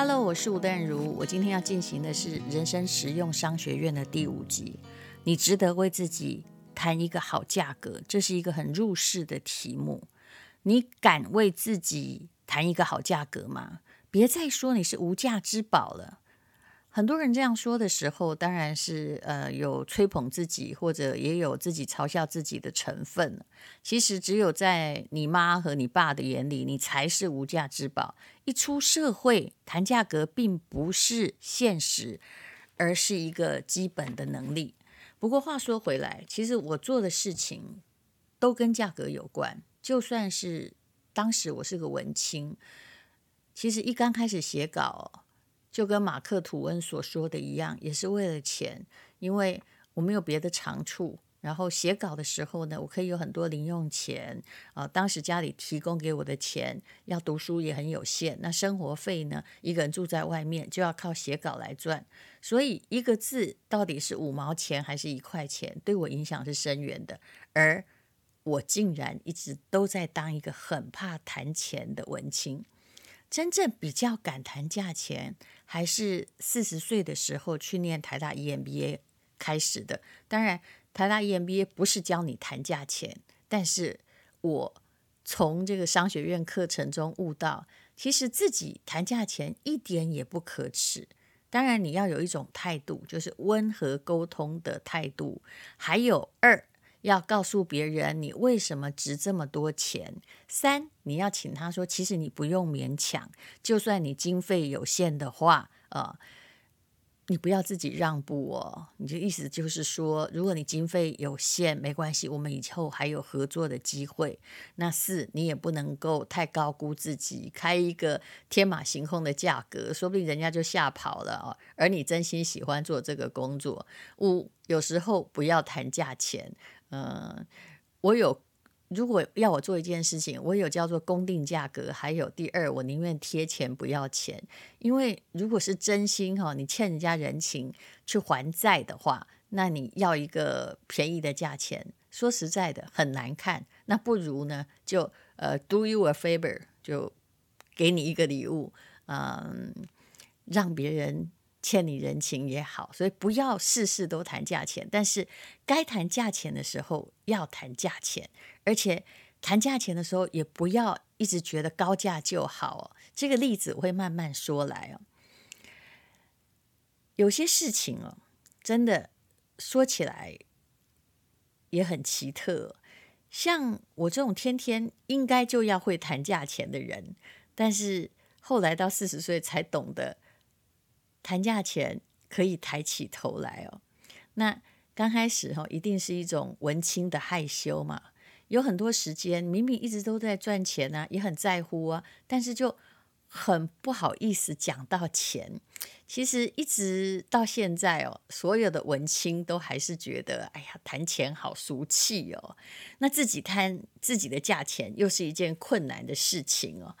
Hello，我是吴淡如。我今天要进行的是人生实用商学院的第五集。你值得为自己谈一个好价格，这是一个很入世的题目。你敢为自己谈一个好价格吗？别再说你是无价之宝了。很多人这样说的时候，当然是呃有吹捧自己，或者也有自己嘲笑自己的成分。其实只有在你妈和你爸的眼里，你才是无价之宝。一出社会，谈价格并不是现实，而是一个基本的能力。不过话说回来，其实我做的事情都跟价格有关。就算是当时我是个文青，其实一刚开始写稿。就跟马克·吐温所说的一样，也是为了钱，因为我没有别的长处。然后写稿的时候呢，我可以有很多零用钱啊、当时家里提供给我的钱，要读书也很有限。那生活费呢，一个人住在外面就要靠写稿来赚。所以一个字到底是五毛钱还是一块钱，对我影响是深远的。而我竟然一直都在当一个很怕谈钱的文青。真正比较敢谈价钱，还是四十岁的时候去念台大 EMBA 开始的。当然，台大 EMBA 不是教你谈价钱，但是我从这个商学院课程中悟到，其实自己谈价钱一点也不可耻。当然，你要有一种态度，就是温和沟通的态度。还有二。要告诉别人你为什么值这么多钱。三，你要请他说，其实你不用勉强，就算你经费有限的话，呃，你不要自己让步哦。你的意思就是说，如果你经费有限，没关系，我们以后还有合作的机会。那四，你也不能够太高估自己，开一个天马行空的价格，说不定人家就吓跑了哦。而你真心喜欢做这个工作。五，有时候不要谈价钱。嗯，我有，如果要我做一件事情，我有叫做公定价格，还有第二，我宁愿贴钱不要钱，因为如果是真心哈，你欠人家人情去还债的话，那你要一个便宜的价钱，说实在的很难看，那不如呢就呃 do you a favor，就给你一个礼物，嗯，让别人。欠你人情也好，所以不要事事都谈价钱，但是该谈价钱的时候要谈价钱，而且谈价钱的时候也不要一直觉得高价就好哦。这个例子我会慢慢说来哦。有些事情哦，真的说起来也很奇特，像我这种天天应该就要会谈价钱的人，但是后来到四十岁才懂得。谈价钱可以抬起头来哦。那刚开始哈，一定是一种文青的害羞嘛。有很多时间，明明一直都在赚钱啊，也很在乎啊，但是就很不好意思讲到钱。其实一直到现在哦，所有的文青都还是觉得，哎呀，谈钱好俗气哦。那自己谈自己的价钱，又是一件困难的事情哦。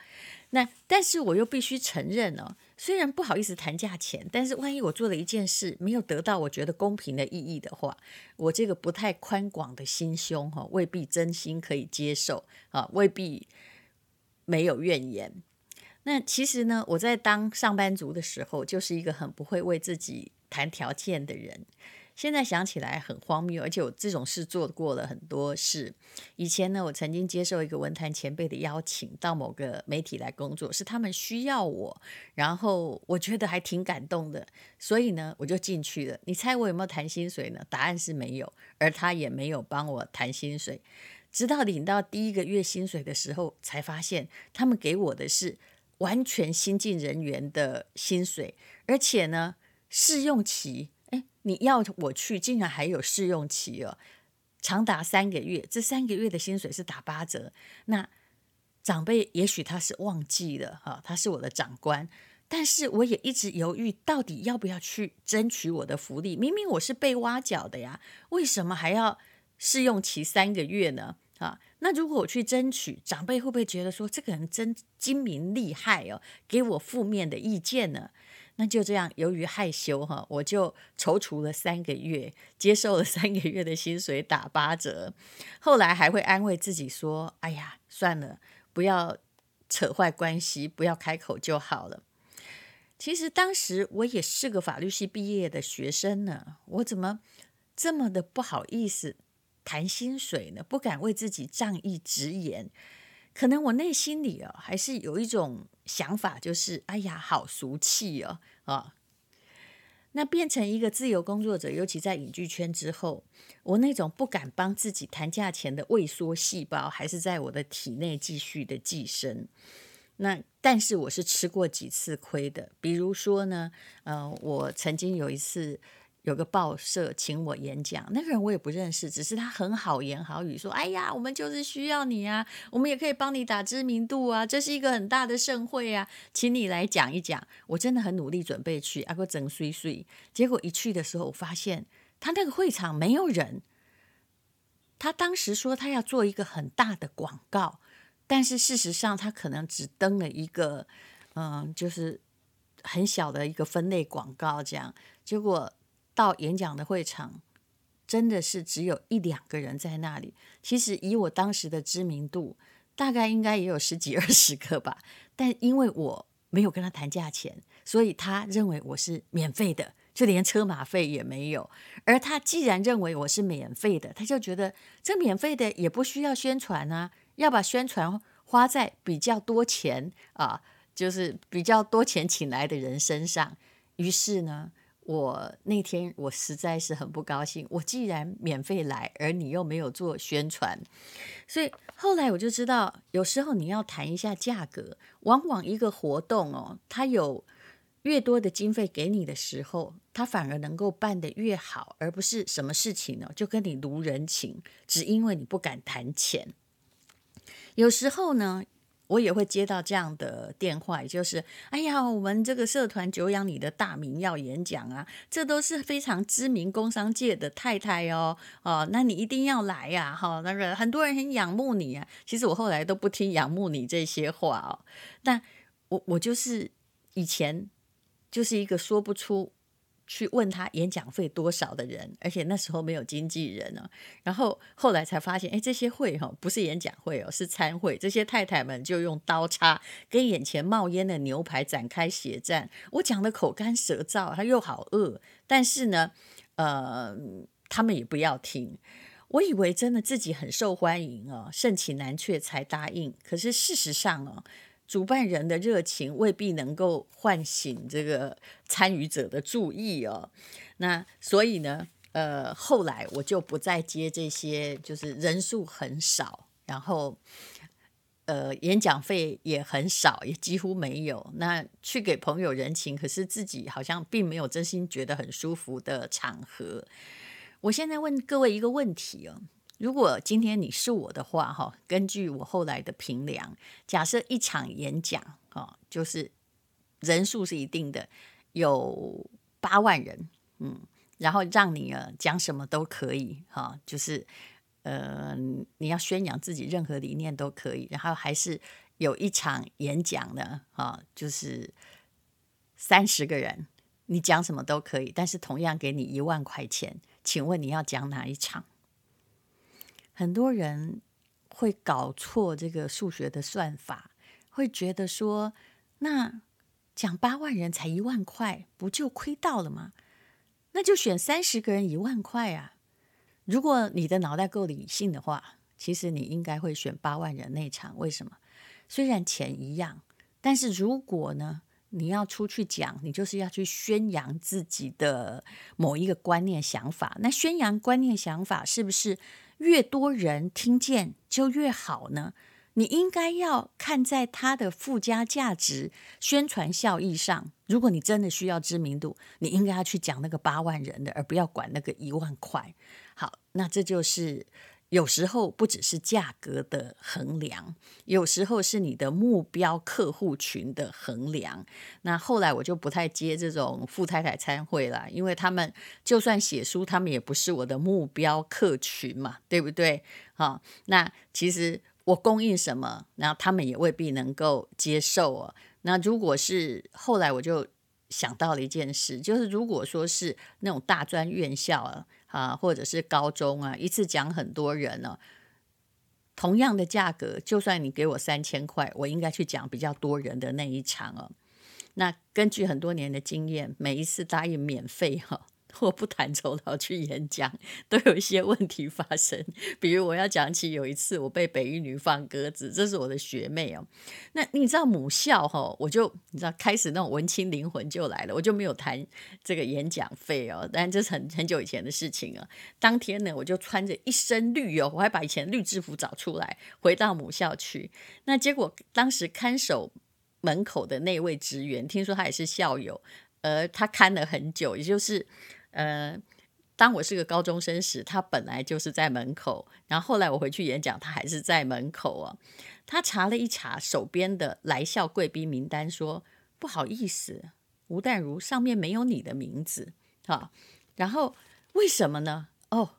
那但是我又必须承认哦。虽然不好意思谈价钱，但是万一我做了一件事没有得到我觉得公平的意义的话，我这个不太宽广的心胸哈，未必真心可以接受啊，未必没有怨言。那其实呢，我在当上班族的时候，就是一个很不会为自己谈条件的人。现在想起来很荒谬，而且我这种事做过了很多事。以前呢，我曾经接受一个文坛前辈的邀请，到某个媒体来工作，是他们需要我，然后我觉得还挺感动的，所以呢，我就进去了。你猜我有没有谈薪水呢？答案是没有，而他也没有帮我谈薪水。直到领到第一个月薪水的时候，才发现他们给我的是完全新进人员的薪水，而且呢，试用期。你要我去，竟然还有试用期哦，长达三个月。这三个月的薪水是打八折。那长辈也许他是忘记了哈，他是我的长官，但是我也一直犹豫，到底要不要去争取我的福利？明明我是被挖角的呀，为什么还要试用期三个月呢？啊，那如果我去争取，长辈会不会觉得说这个人真精明厉害哦，给我负面的意见呢？那就这样，由于害羞哈，我就踌躇了三个月，接受了三个月的薪水打八折。后来还会安慰自己说：“哎呀，算了，不要扯坏关系，不要开口就好了。”其实当时我也是个法律系毕业的学生呢，我怎么这么的不好意思谈薪水呢？不敢为自己仗义直言。可能我内心里啊，还是有一种想法，就是哎呀，好俗气哦啊！那变成一个自由工作者，尤其在影剧圈之后，我那种不敢帮自己谈价钱的畏缩细胞，还是在我的体内继续的寄生。那但是我是吃过几次亏的，比如说呢，呃，我曾经有一次。有个报社请我演讲，那个人我也不认识，只是他很好言好语，说：“哎呀，我们就是需要你啊，我们也可以帮你打知名度啊，这是一个很大的盛会啊，请你来讲一讲。”我真的很努力准备去，阿哥整碎碎，结果一去的时候，我发现他那个会场没有人。他当时说他要做一个很大的广告，但是事实上他可能只登了一个，嗯，就是很小的一个分类广告，这样结果。到演讲的会场，真的是只有一两个人在那里。其实以我当时的知名度，大概应该也有十几二十个吧。但因为我没有跟他谈价钱，所以他认为我是免费的，就连车马费也没有。而他既然认为我是免费的，他就觉得这免费的也不需要宣传啊，要把宣传花在比较多钱啊，就是比较多钱请来的人身上。于是呢。我那天我实在是很不高兴，我既然免费来，而你又没有做宣传，所以后来我就知道，有时候你要谈一下价格，往往一个活动哦，它有越多的经费给你的时候，它反而能够办得越好，而不是什么事情呢就跟你卢人情，只因为你不敢谈钱。有时候呢。我也会接到这样的电话，就是，哎呀，我们这个社团久仰你的大名要演讲啊，这都是非常知名工商界的太太哦，哦，那你一定要来呀，哈，那个很多人很仰慕你啊。其实我后来都不听仰慕你这些话哦，但我我就是以前就是一个说不出。去问他演讲费多少的人，而且那时候没有经纪人呢、然后后来才发现，哎，这些会哈不是演讲会哦，是餐会。这些太太们就用刀叉跟眼前冒烟的牛排展开血战。我讲的口干舌燥，他又好饿，但是呢，呃，他们也不要听。我以为真的自己很受欢迎哦，盛情难却才答应。可是事实上哦。主办人的热情未必能够唤醒这个参与者的注意哦。那所以呢，呃，后来我就不再接这些，就是人数很少，然后呃，演讲费也很少，也几乎没有。那去给朋友人情，可是自己好像并没有真心觉得很舒服的场合。我现在问各位一个问题哦。如果今天你是我的话，哈，根据我后来的评量，假设一场演讲，哈，就是人数是一定的，有八万人，嗯，然后让你呃讲什么都可以，哈，就是呃你要宣扬自己任何理念都可以，然后还是有一场演讲呢，哈，就是三十个人，你讲什么都可以，但是同样给你一万块钱，请问你要讲哪一场？很多人会搞错这个数学的算法，会觉得说，那讲八万人才一万块，不就亏到了吗？那就选三十个人一万块啊！如果你的脑袋够理性的话，其实你应该会选八万人那场。为什么？虽然钱一样，但是如果呢，你要出去讲，你就是要去宣扬自己的某一个观念想法。那宣扬观念想法是不是？越多人听见就越好呢？你应该要看在它的附加价值、宣传效益上。如果你真的需要知名度，你应该要去讲那个八万人的，而不要管那个一万块。好，那这就是。有时候不只是价格的衡量，有时候是你的目标客户群的衡量。那后来我就不太接这种富太太餐会了，因为他们就算写书，他们也不是我的目标客群嘛，对不对？好，那其实我供应什么，然后他们也未必能够接受哦。那如果是后来我就想到了一件事，就是如果说是那种大专院校啊。啊，或者是高中啊，一次讲很多人呢，同样的价格，就算你给我三千块，我应该去讲比较多人的那一场哦。那根据很多年的经验，每一次答应免费哈。我不谈酬劳去演讲，都有一些问题发生。比如我要讲起有一次我被北一女放鸽子，这是我的学妹哦。那你知道母校哈，我就你知道开始那种文青灵魂就来了，我就没有谈这个演讲费哦。但这是很很久以前的事情啊。当天呢，我就穿着一身绿哦，我还把以前绿制服找出来，回到母校去。那结果当时看守门口的那位职员，听说他也是校友，呃，他看了很久，也就是。呃，当我是个高中生时，他本来就是在门口。然后后来我回去演讲，他还是在门口啊。他查了一查手边的来校贵宾名单，说：“不好意思，吴淡如上面没有你的名字。”啊，然后为什么呢？哦，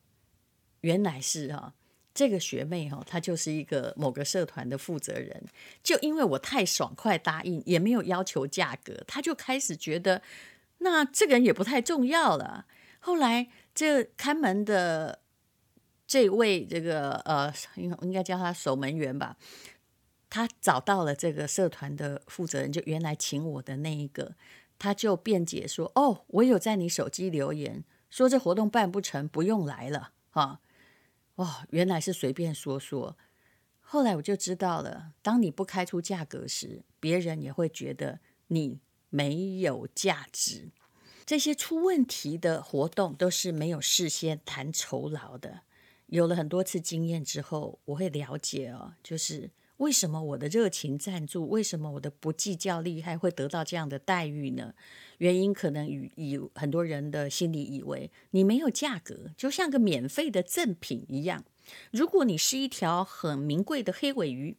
原来是哈，这个学妹哈，她就是一个某个社团的负责人。就因为我太爽快答应，也没有要求价格，他就开始觉得。那这个人也不太重要了。后来，这看门的这位这个呃，应应该叫他守门员吧，他找到了这个社团的负责人，就原来请我的那一个，他就辩解说：“哦，我有在你手机留言，说这活动办不成，不用来了。”哈，哦，原来是随便说说。后来我就知道了，当你不开出价格时，别人也会觉得你。没有价值，这些出问题的活动都是没有事先谈酬劳的。有了很多次经验之后，我会了解哦，就是为什么我的热情赞助，为什么我的不计较利害会得到这样的待遇呢？原因可能与以很多人的心里以为，你没有价格，就像个免费的赠品一样。如果你是一条很名贵的黑尾鱼，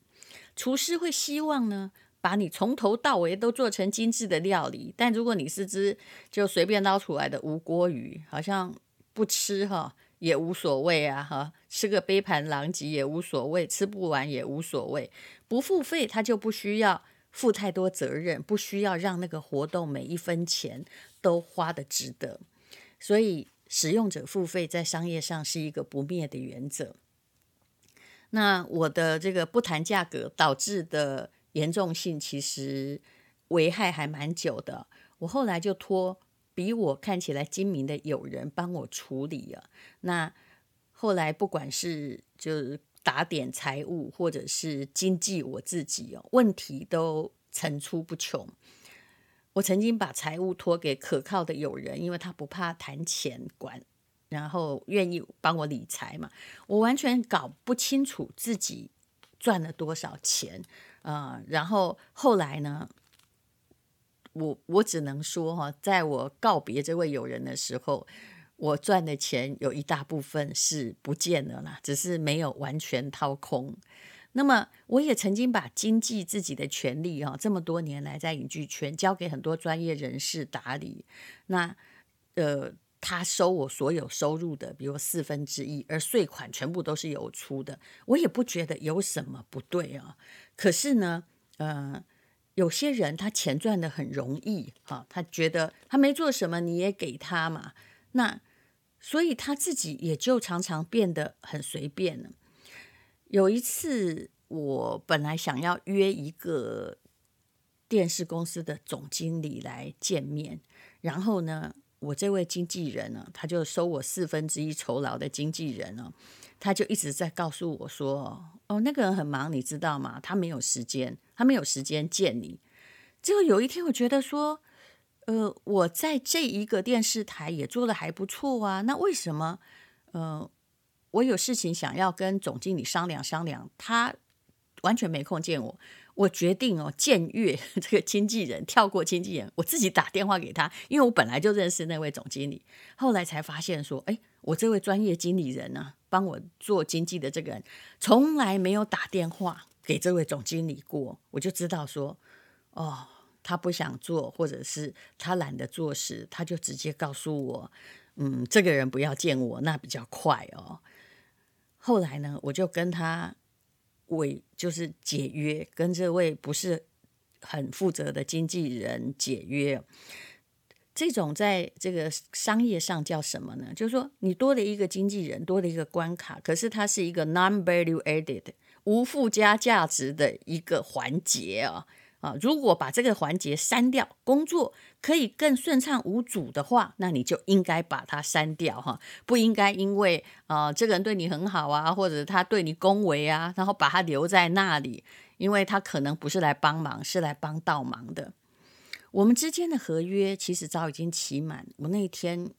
厨师会希望呢，把你从头到尾都做成精致的料理，但如果你是只就随便捞出来的无锅鱼，好像不吃哈也无所谓啊哈，吃个杯盘狼藉也无所谓，吃不完也无所谓，不付费他就不需要负太多责任，不需要让那个活动每一分钱都花得值得，所以使用者付费在商业上是一个不灭的原则。那我的这个不谈价格导致的。严重性其实危害还蛮久的，我后来就托比我看起来精明的友人帮我处理了。那后来不管是就是打点财务或者是经济我自己哦，问题都层出不穷。我曾经把财务托给可靠的友人，因为他不怕谈钱管，然后愿意帮我理财嘛。我完全搞不清楚自己赚了多少钱。啊、然后后来呢，我我只能说哈，在我告别这位友人的时候，我赚的钱有一大部分是不见了啦，只是没有完全掏空。那么，我也曾经把经济自己的权利哈，这么多年来在影剧圈交给很多专业人士打理。那呃，他收我所有收入的，比如四分之一，而税款全部都是由我出的，我也不觉得有什么不对啊。可是呢，呃，有些人他钱赚得很容易，哈、他觉得他没做什么，你也给他嘛，那所以他自己也就常常变得很随便了。有一次，我本来想要约一个电视公司的总经理来见面，然后呢，我这位经纪人呢，他就收我四分之一酬劳的经纪人哦。他就一直在告诉我说：“哦，那个人很忙，你知道吗？他没有时间，他没有时间见你。”结果有一天，我觉得说：“呃，我在这一个电视台也做得还不错啊，那为什么？呃，我有事情想要跟总经理商量商量，他完全没空见我。我决定哦，僭越 这个经纪人，跳过经纪人，我自己打电话给他，因为我本来就认识那位总经理。后来才发现说，哎。”我这位专业经理人呢、啊，帮我做经纪的这个人，从来没有打电话给这位总经理过，我就知道说，哦，他不想做，或者是他懒得做事，他就直接告诉我，嗯，这个人不要见我，那比较快哦。后来呢，我就跟他为就是解约，跟这位不是很负责的经纪人解约。这种在这个商业上叫什么呢？就是说，你多了一个经纪人，多了一个关卡，可是它是一个 non-value added 无附加价值的一个环节啊、啊，如果把这个环节删掉，工作可以更顺畅无阻的话，那你就应该把它删掉哈，不应该因为啊、这个人对你很好啊，或者他对你恭维啊，然后把他留在那里，因为他可能不是来帮忙，是来帮倒忙的。我们之间的合约其实早已经期满，我那天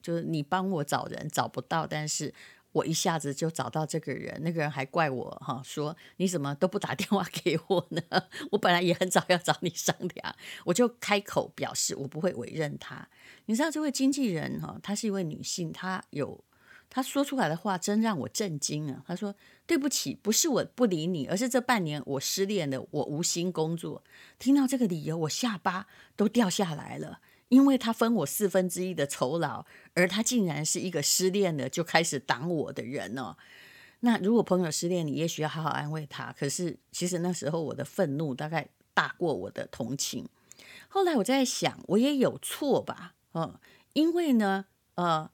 就是你帮我找人找不到，但是。我一下子就找到这个人，那个人还怪我哈，说你怎么都不打电话给我呢？我本来也很早要找你商量，我就开口表示我不会委任他。你知道这位经纪人哈，她是一位女性，她有她说出来的话真让我震惊啊！她说：“对不起，不是我不理你，而是这半年我失恋了，我无心工作。”听到这个理由，我下巴都掉下来了。因为他分我四分之一的酬劳，而他竟然是一个失恋了就开始挡我的人哦。那如果朋友失恋，你也许要好好安慰他。可是其实那时候我的愤怒大概大过我的同情。后来我在想，我也有错吧？嗯，因为呢，呃，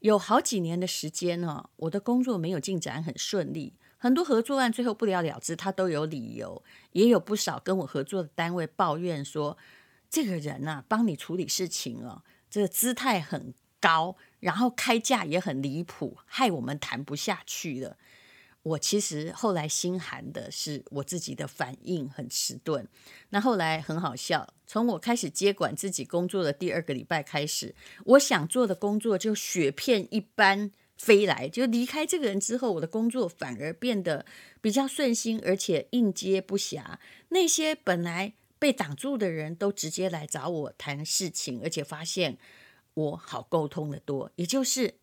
有好几年的时间呢，哦，我的工作没有进展很顺利，很多合作案最后不了了之，他都有理由，也有不少跟我合作的单位抱怨说。这个人呐、帮你处理事情哦，这个姿态很高，然后开价也很离谱，害我们谈不下去了。我其实后来心寒的是我自己的反应很迟钝。那后来很好笑，从我开始接管自己工作的第二个礼拜开始，我想做的工作就雪片一般飞来。就离开这个人之后，我的工作反而变得比较顺心，而且应接不暇。那些本来被挡住的人都直接来找我谈事情，而且发现我好沟通得多。也就是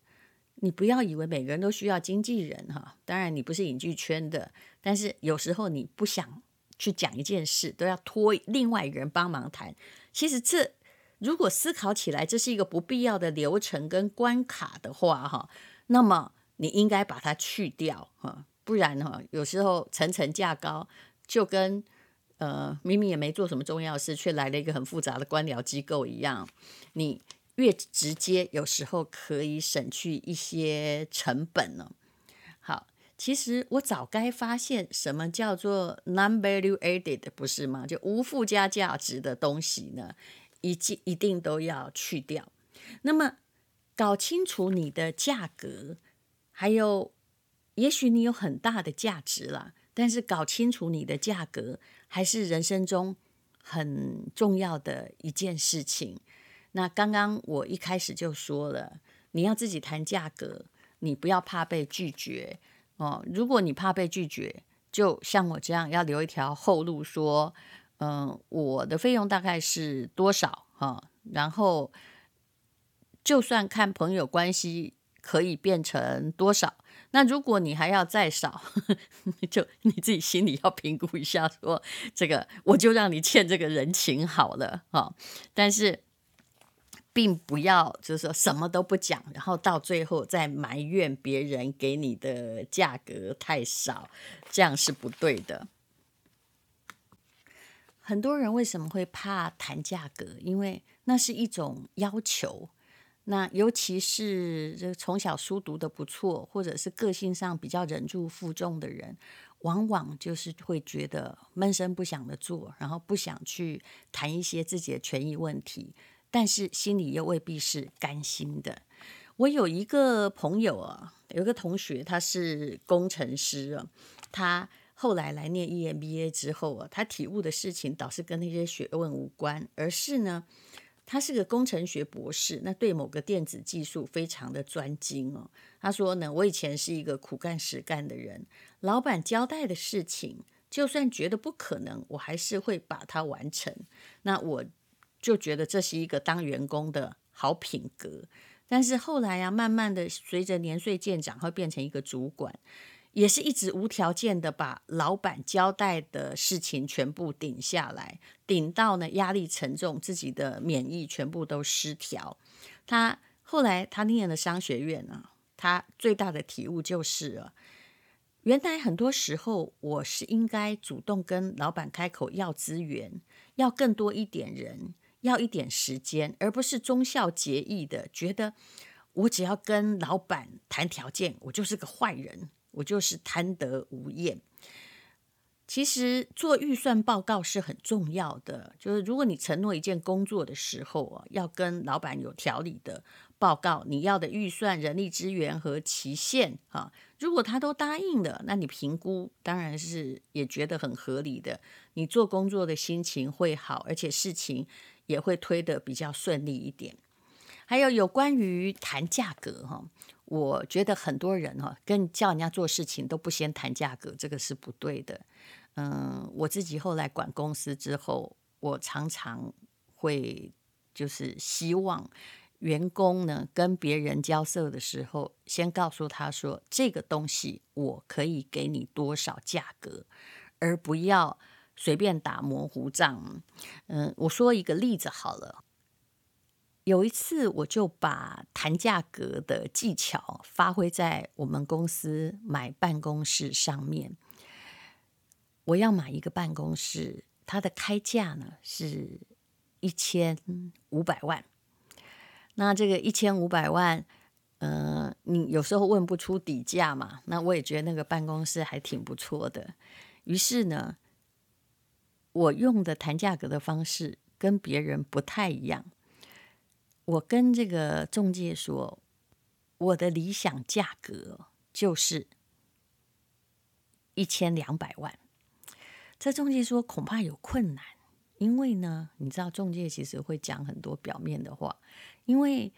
你不要以为每个人都需要经纪人哈，当然你不是影剧圈的，但是有时候你不想去讲一件事，都要托另外一个人帮忙谈。其实这如果思考起来，这是一个不必要的流程跟关卡的话哈，那么你应该把它去掉哈，不然哈，有时候层层价高就跟。呃，明明也没做什么重要事，却来了一个很复杂的官僚机构一样。你越直接，有时候可以省去一些成本呢。好，其实我早该发现什么叫做 non-value added，不是吗？就无附加价值的东西呢，一定一定都要去掉。那么，搞清楚你的价格，还有，也许你有很大的价值啦，但是搞清楚你的价格。还是人生中很重要的一件事情。那刚刚我一开始就说了，你要自己谈价格，你不要怕被拒绝哦。如果你怕被拒绝，就像我这样，要留一条后路，说，嗯，我的费用大概是多少哈？然后，就算看朋友关系可以变成多少。那如果你还要再少，就你自己心里要评估一下说，说这个我就让你欠这个人情好了哈。但是，并不要就是说什么都不讲，然后到最后再埋怨别人给你的价格太少，这样是不对的。很多人为什么会怕谈价格？因为那是一种要求。那尤其是这从小书读得不错，或者是个性上比较忍辱负重的人，往往就是会觉得闷声不响的做，然后不想去谈一些自己的权益问题，但是心里又未必是甘心的。我有一个朋友啊，有一个同学，他是工程师啊，他后来来念 EMBA 之后啊，他体悟的事情倒是跟那些学问无关，而是呢。他是个工程学博士，那对某个电子技术非常的专精哦。他说呢，我以前是一个苦干实干的人，老板交代的事情，就算觉得不可能，我还是会把它完成。那我就觉得这是一个当员工的好品格。但是后来呀、啊，慢慢的随着年岁渐长，会变成一个主管。也是一直无条件的把老板交代的事情全部顶下来，顶到呢压力沉重，自己的免疫全部都失调。他后来他念了商学院啊，他最大的体悟就是啊，原来很多时候我是应该主动跟老板开口要资源，要更多一点人，要一点时间，而不是忠孝节义的觉得我只要跟老板谈条件，我就是个坏人。我就是贪得无厌。其实做预算报告是很重要的，就是如果你承诺一件工作的时候啊，要跟老板有条理的报告你要的预算、人力资源和期限啊。如果他都答应了，那你评估当然是也觉得很合理的，你做工作的心情会好，而且事情也会推得比较顺利一点。还有有关于谈价格哈，我觉得很多人哈跟叫人家做事情都不先谈价格，这个是不对的。嗯，我自己后来管公司之后，我常常会就是希望员工呢跟别人交涉的时候，先告诉他说这个东西我可以给你多少价格，而不要随便打模糊账。嗯，我说一个例子好了。有一次，我就把谈价格的技巧发挥在我们公司买办公室上面。我要买一个办公室，它的开价呢是一千五百万。那这个一千五百万，呃，你有时候问不出底价嘛？那我也觉得那个办公室还挺不错的。于是呢，我用的谈价格的方式跟别人不太一样。我跟这个中介说，我的理想价格就是一千两百万。这中介说恐怕有困难，因为呢，你知道中介其实会讲很多表面的话，因为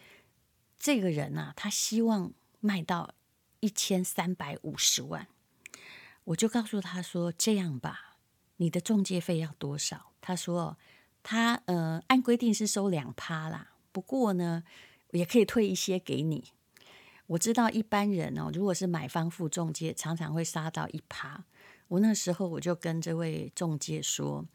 这个人啊，他希望卖到一千三百五十万。我就告诉他说：“这样吧，你的中介费要多少？”他说：“他呃，按规定是收两趴啦。”不过呢，也可以退一些给你。我知道一般人哦，如果是买方付中介，常常会杀到一趴。我那时候我就跟这位中介说：“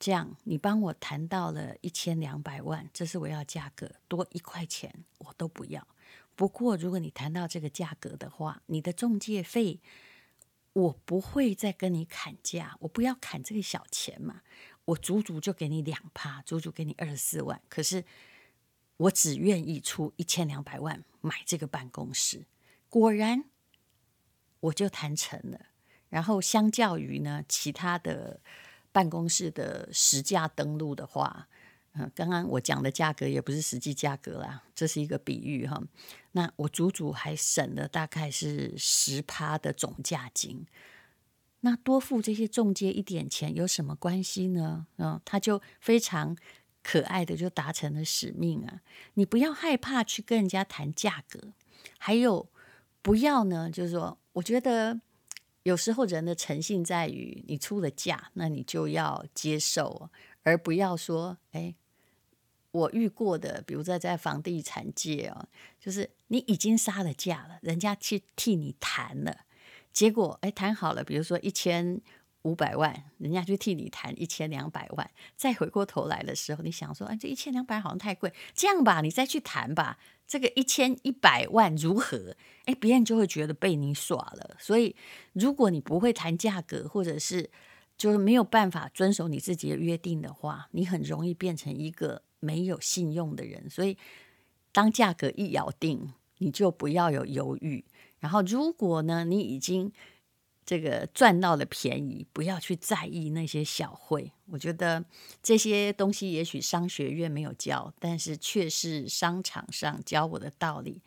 这样，你帮我谈到了一千两百万，这是我要价格，多一块钱我都不要。不过如果你谈到这个价格的话，你的中介费我不会再跟你砍价，我不要砍这个小钱嘛。”我足足就给你两趴，足足给你二十四万。可是我只愿意出一千两百万买这个办公室。果然，我就谈成了。然后，相较于呢其他的办公室的实价登录的话，嗯，刚刚我讲的价格也不是实际价格啦，这是一个比喻哈。那我足足还省了大概是十趴的总价金。那多付这些中介一点钱有什么关系呢？嗯，他就非常可爱的就达成了使命啊！你不要害怕去跟人家谈价格，还有不要呢，就是说，我觉得有时候人的诚信在于你出了价，那你就要接受，而不要说，哎，我遇过的，比如在在房地产界哦，就是你已经杀了价了，人家去替你谈了。结果，哎，谈好了，比如说一千五百万，人家就替你谈一千两百万。再回过头来的时候，你想说，哎，这一千两百好像太贵，这样吧，你再去谈吧，这个一千一百万如何？哎，别人就会觉得被你耍了。所以，如果你不会谈价格，或者是就是没有办法遵守你自己的约定的话，你很容易变成一个没有信用的人。所以，当价格一咬定，你就不要有犹豫。然后，如果呢，你已经这个赚到了便宜，不要去在意那些小会。我觉得这些东西也许商学院没有教，但是却是商场上教我的道理。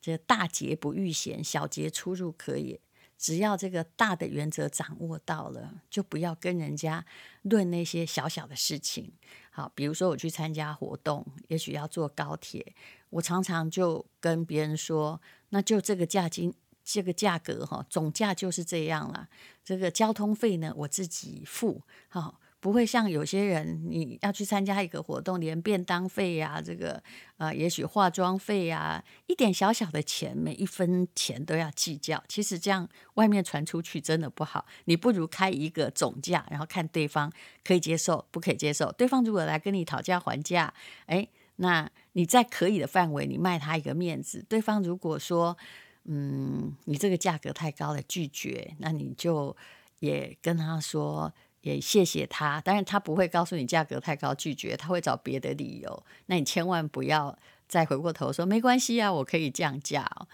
这大节不遇险，小节出入可也。只要这个大的原则掌握到了，就不要跟人家论那些小小的事情。好，比如说我去参加活动，也许要坐高铁，我常常就跟别人说。那就这个价金，这个价格哈，总价就是这样了。这个交通费呢，我自己付，好，不会像有些人，你要去参加一个活动，连便当费呀，这个啊，也许化妆费呀，一点小小的钱，每一分钱都要计较。其实这样外面传出去真的不好。你不如开一个总价，然后看对方可以接受，不可以接受。对方如果来跟你讨价还价，哎。那你在可以的范围，你卖他一个面子。对方如果说，嗯，你这个价格太高了，拒绝，那你就也跟他说，也谢谢他。当然，他不会告诉你价格太高拒绝，他会找别的理由。那你千万不要再回过头说没关系啊，我可以降价哦。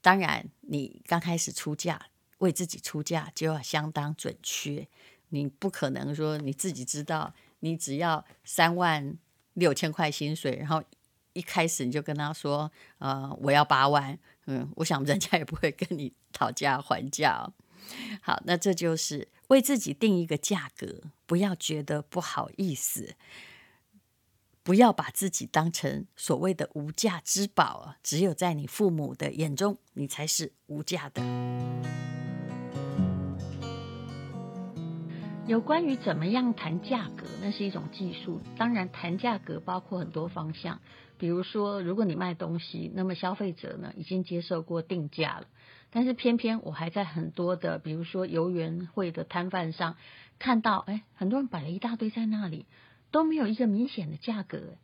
当然，你刚开始出价，为自己出价就要相当准确。你不可能说你自己知道，你只要三万六千块薪水，然后一开始你就跟他说，呃，我要八万，嗯，我想人家也不会跟你讨价还价。好，那这就是为自己定一个价格，不要觉得不好意思，不要把自己当成所谓的无价之宝，只有在你父母的眼中，你才是无价的。有关于怎么样谈价格，那是一种技术。当然，谈价格包括很多方向，比如说，如果你卖东西，那么消费者呢已经接受过定价了，但是偏偏我还在很多的，比如说游园会的摊贩上看到，哎，很多人摆了一大堆在那里，都没有一个明显的价格。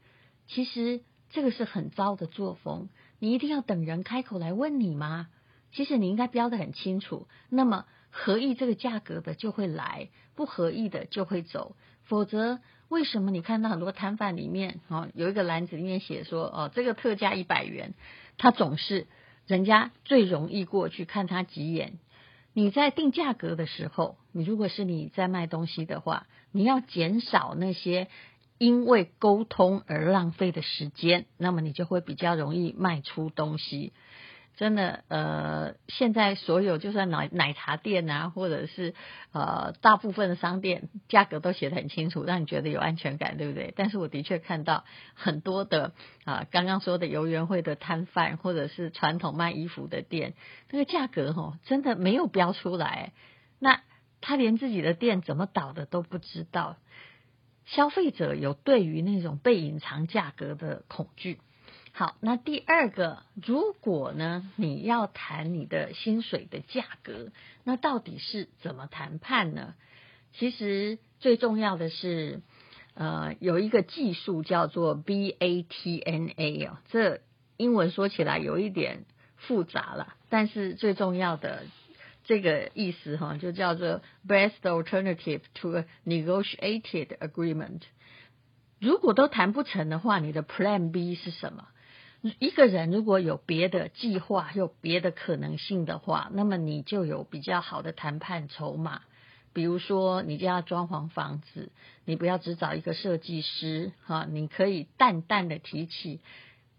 其实这个是很糟的作风。你一定要等人开口来问你吗？其实你应该标得很清楚。那么。合意这个价格的就会来，不合意的就会走。否则，为什么你看到很多摊贩里面，哦，有一个篮子里面写说，哦，这个特价一百元，他总是人家最容易过去看他几眼。你在定价格的时候，你如果是你在卖东西的话，你要减少那些因为沟通而浪费的时间，那么你就会比较容易卖出东西。真的，呃，现在所有就算奶奶茶店啊，或者是呃大部分的商店，价格都写得很清楚，让你觉得有安全感，对不对？但是我的确看到很多的啊、刚刚说的游园会的摊贩，或者是传统卖衣服的店，那个价格哦，真的没有标出来，那他连自己的店怎么倒的都不知道。消费者有对于那种被隐藏价格的恐惧。好，那第二个，如果呢，你要谈你的薪水的价格，那到底是怎么谈判呢？其实最重要的是，呃，有一个技术叫做 BATNA 哦，这英文说起来有一点复杂了，但是最重要的这个意思哈，就叫做 Best Alternative to a Negotiated Agreement。如果都谈不成的话，你的 Plan B 是什么？一个人如果有别的计划，有别的可能性的话，那么你就有比较好的谈判筹码。比如说，你家装潢房子，你不要只找一个设计师哈，你可以淡淡的提起，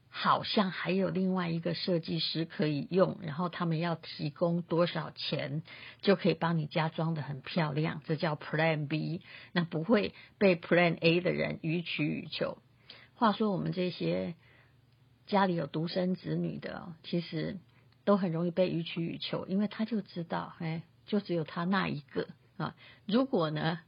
好像还有另外一个设计师可以用，然后他们要提供多少钱，就可以帮你家装得很漂亮，这叫 Plan B。那不会被 Plan A 的人予取予求。话说我们这些。家里有独生子女的，其实都很容易被予取予求，因为他就知道，哎，就只有他那一个啊。如果呢，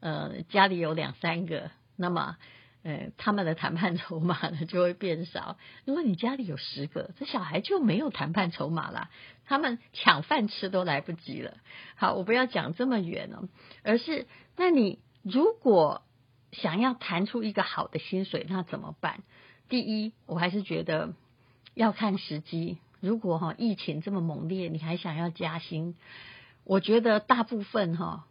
呃，家里有两三个，那么，呃，他们的谈判筹码呢就会变少。如果你家里有十个，这小孩就没有谈判筹码了，他们抢饭吃都来不及了。好，我不要讲这么远哦，而是，那你如果想要谈出一个好的薪水，那怎么办？第一，我还是觉得要看时机。如果哈疫情这么猛烈，你还想要加薪，我觉得大部分哈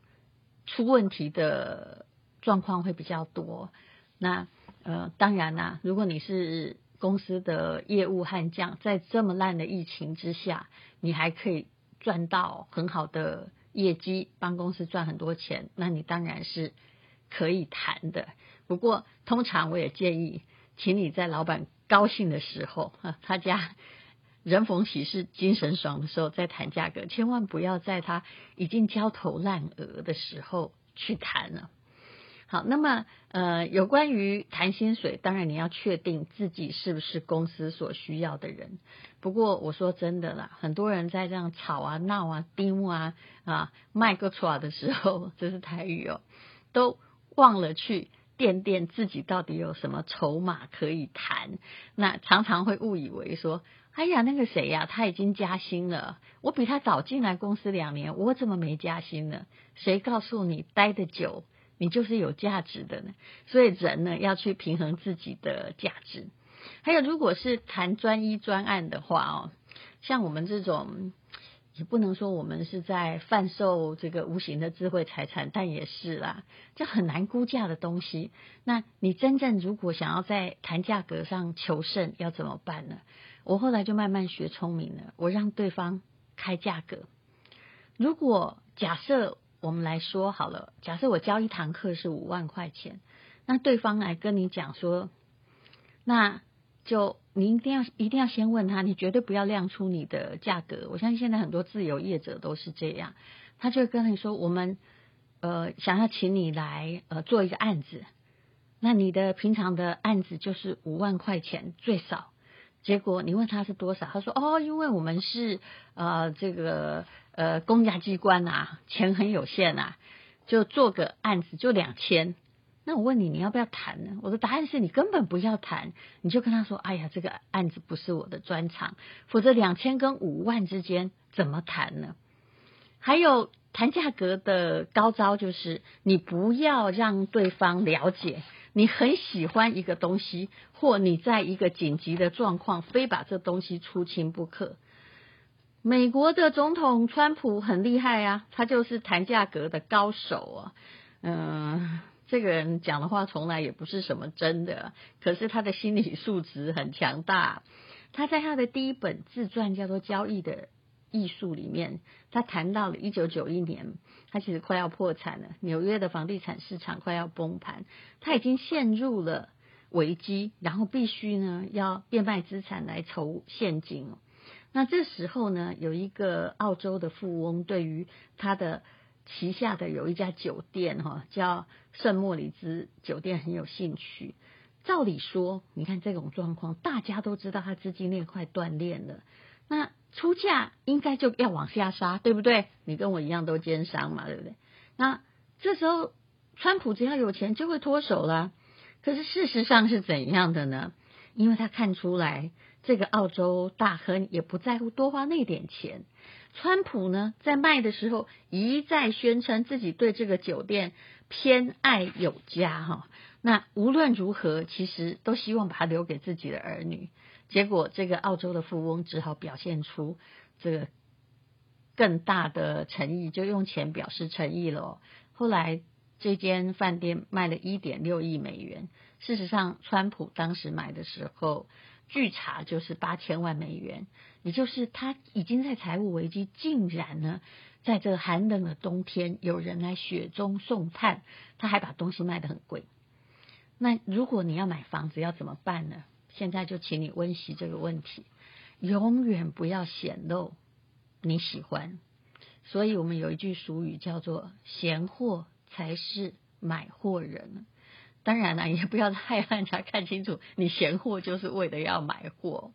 出问题的状况会比较多。那呃，当然啦，如果你是公司的业务悍将，在这么烂的疫情之下，你还可以赚到很好的业绩，帮公司赚很多钱，那你当然是可以谈的。不过，通常我也建议。请你在老板高兴的时候，他家人逢喜事精神爽的时候再谈价格，千万不要在他已经焦头烂额的时候去谈了。好，那么呃，有关于谈薪水，当然你要确定自己是不是公司所需要的人。不过我说真的啦，很多人在这样吵啊、闹啊、丢啊啊卖个错的时候，这是台语哦，都忘了去。掂掂自己到底有什么筹码可以谈，那常常会误以为说，哎呀，那个谁呀，他已经加薪了，我比他早进来公司两年，我怎么没加薪呢？谁告诉你待得久，你就是有价值的呢？所以人呢，要去平衡自己的价值。还有，如果是谈专一专案的话哦，像我们这种。也不能说我们是在贩售这个无形的智慧财产，但也是啦，这很难估价的东西。那你真正如果想要在谈价格上求胜，要怎么办呢？我后来就慢慢学聪明了，我让对方开价格。如果假设我们来说好了，假设我教一堂课是五万块钱，那对方来跟你讲说，那就你一定要一定要先问他，你绝对不要亮出你的价格。我相信现在很多自由业者都是这样，他就跟你说，我们呃想要请你来呃做一个案子，那你的平常的案子就是五万块钱最少。结果你问他是多少，他说哦，因为我们是呃这个呃公家机关啊，钱很有限啊，就做个案子就两千。那我问你，你要不要谈呢？我的答案是你根本不要谈，你就跟他说，哎呀，这个案子不是我的专长，否则两千跟五万之间怎么谈呢？还有谈价格的高招就是，你不要让对方了解。你很喜欢一个东西，或你在一个紧急的状况，非把这东西出清不可。美国的总统川普很厉害啊，他就是谈价格的高手啊。嗯，这个人讲的话从来也不是什么真的，可是他的心理素质很强大。他在他的第一本自传叫做《交易的艺术》里面，他谈到了一九九一年。他其实快要破产了，纽约的房地产市场快要崩盘，他已经陷入了危机，然后必须呢要变卖资产来筹现金。那这时候呢，有一个澳洲的富翁对于他的旗下的有一家酒店哈，叫圣莫里兹酒店很有兴趣。照理说，你看这种状况，大家都知道他资金链快断裂了，那。出价应该就要往下杀，对不对？你跟我一样都奸商嘛，对不对？那这时候，川普只要有钱就会脱手啦。可是事实上是怎样的呢？因为他看出来，这个澳洲大亨也不在乎多花那点钱。川普呢，在卖的时候一再宣称自己对这个酒店偏爱有加，哈。那无论如何，其实都希望把它留给自己的儿女。结果，这个澳洲的富翁只好表现出这个更大的诚意，就用钱表示诚意了。后来，这间饭店卖了一点六亿美元。事实上，川普当时买的时候，据查就是八千万美元，也就是他已经在财务危机，竟然呢，在这寒冷的冬天，有人来雪中送炭，他还把东西卖得很贵。那如果你要买房子，要怎么办呢？现在就请你温习这个问题，永远不要显露你喜欢。所以我们有一句俗语叫做“嫌货才是买货人”。当然了，也不要太让人家看清楚，你嫌货就是为了要买货。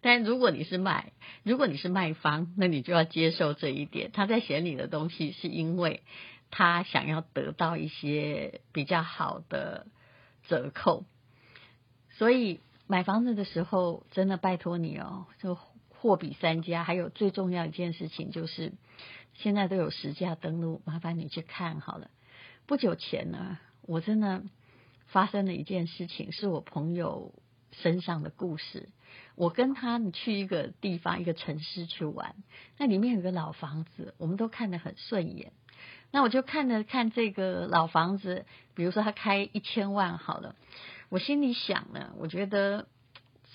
但如果你是卖，如果你是卖方，那你就要接受这一点。他在嫌你的东西，是因为他想要得到一些比较好的折扣，所以。买房子的时候，真的拜托你哦，就货比三家。还有最重要一件事情就是，现在都有实价登录，麻烦你去看好了。不久前呢，我真的发生了一件事情，是我朋友身上的故事。我跟他去一个地方，一个城市去玩，那里面有个老房子，我们都看得很顺眼。那我就看了看这个老房子，比如说他开一千万好了。我心里想呢，我觉得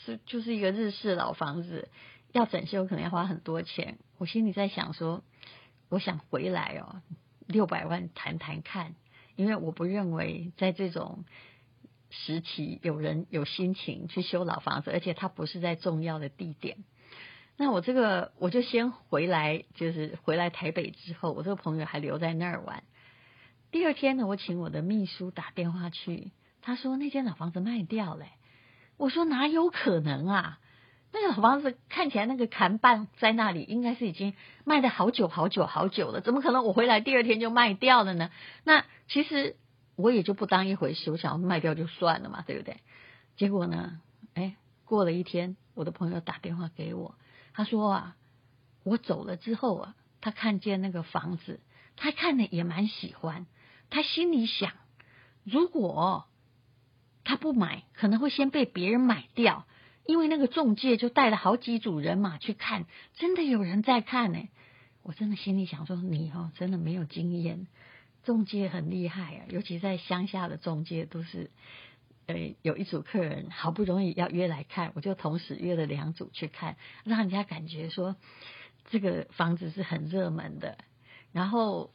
是就是一个日式老房子，要整修可能要花很多钱。我心里在想说，我想回来哦，六百万谈谈看，因为我不认为在这种时期有人有心情去修老房子，而且它不是在重要的地点。那我这个我就先回来，就是回来台北之后，我这个朋友还留在那儿玩。第二天呢，我请我的秘书打电话去。他说那间老房子卖掉了，我说哪有可能啊？那个老房子看起来那个看板在那里，应该是已经卖了好久好久好久了，怎么可能我回来第二天就卖掉了呢？那其实我也就不当一回事，我想要卖掉就算了嘛，对不对？结果呢，哎，过了一天，我的朋友打电话给我，他说啊，我走了之后啊，他看见那个房子，他看了也蛮喜欢，他心里想，如果他不买，可能会先被别人买掉，因为那个中介就带了好几组人马去看，真的有人在看呢。我真的心里想说，你哦，真的没有经验，中介很厉害啊，尤其在乡下的中介都是，呃，有一组客人好不容易要约来看，我就同时约了两组去看，让人家感觉说这个房子是很热门的，然后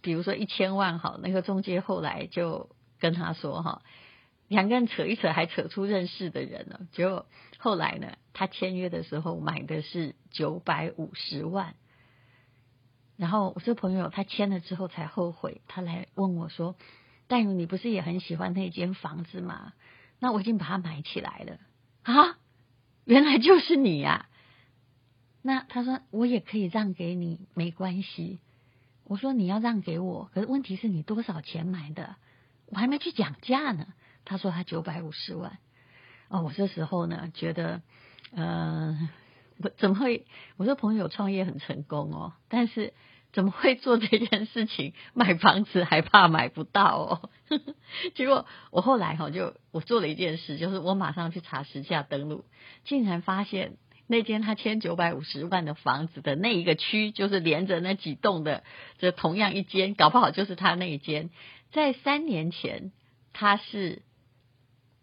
比如说一千万好，那个中介后来就跟他说哈，两个人扯一扯，还扯出认识的人了。结果后来呢，他签约的时候买的是九百五十万。然后我这朋友他签了之后才后悔，他来问我说：“淡如，你不是也很喜欢那间房子吗？那我已经把它买起来了啊！原来就是你呀！那他说我也可以让给你，没关系。我说你要让给我，可是问题是你多少钱买的？我还没去讲价呢。他说他九百五十万。哦，我这时候呢觉得，呃。我怎么会？我说朋友创业很成功哦，但是怎么会做这件事情？买房子还怕买不到哦。结果我后来哈就我做了一件事，就是我马上去查实价登录，竟然发现那间他签九百五十万的房子的那一个区，就是连着那几栋的，这同样一间，搞不好就是他那一间，在三年前他是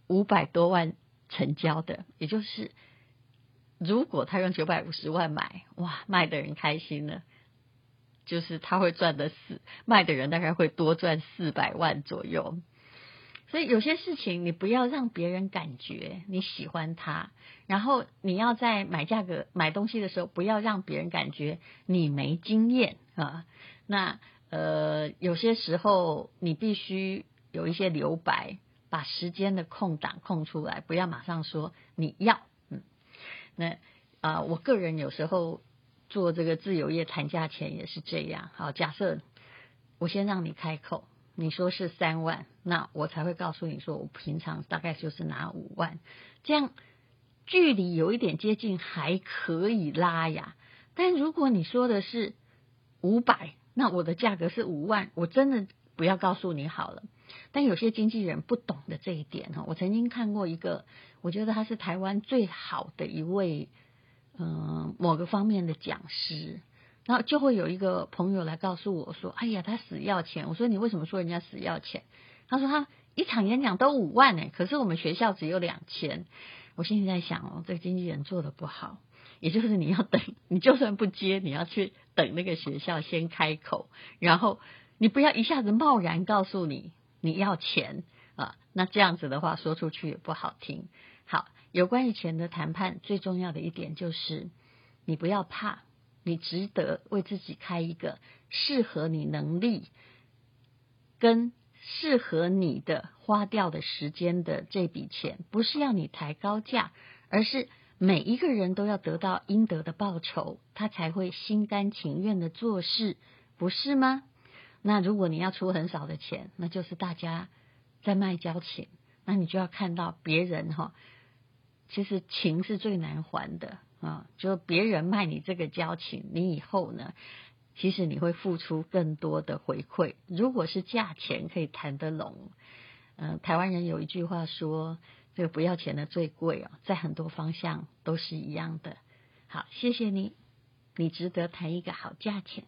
五百多万成交的，也就是。如果他用九百五十万买，哇，卖的人开心了，就是他会赚的四，卖的人大概会多赚四百万左右。所以有些事情你不要让别人感觉你喜欢他，然后你要在买价格买东西的时候，不要让别人感觉你没经验啊。那呃，有些时候你必须有一些留白，把时间的空档空出来，不要马上说你要。那啊，我个人有时候做这个自由业谈价钱也是这样。好，假设我先让你开口，你说是三万，那我才会告诉你说，我平常大概就是拿五万，这样距离有一点接近，还可以拉呀。但如果你说的是五百，那我的价格是五万，我真的不要告诉你好了。但有些经纪人不懂的这一点哈，我曾经看过一个，我觉得他是台湾最好的一位，嗯、某个方面的讲师，然后就会有一个朋友来告诉我说：“哎呀，他死要钱。”我说：“你为什么说人家死要钱？”他说：“他一场演讲都五万呢，可是我们学校只有两千。”我心里在想哦，这个经纪人做的不好，也就是你要等，你就算不接，你要去等那个学校先开口，然后你不要一下子贸然告诉你。你要钱啊？那这样子的话说出去也不好听。好，有关于钱的谈判，最重要的一点就是，你不要怕，你值得为自己开一个适合你能力跟适合你的花掉的时间的这笔钱，不是要你抬高价，而是每一个人都要得到应得的报酬，他才会心甘情愿的做事，不是吗？那如果你要出很少的钱，那就是大家在卖交情，那你就要看到别人哈，其实情是最难还的啊，就别人卖你这个交情，你以后呢，其实你会付出更多的回馈。如果是价钱可以谈得拢，嗯，台湾人有一句话说，这个不要钱的最贵哦，在很多方向都是一样的。好，谢谢你，你值得谈一个好价钱。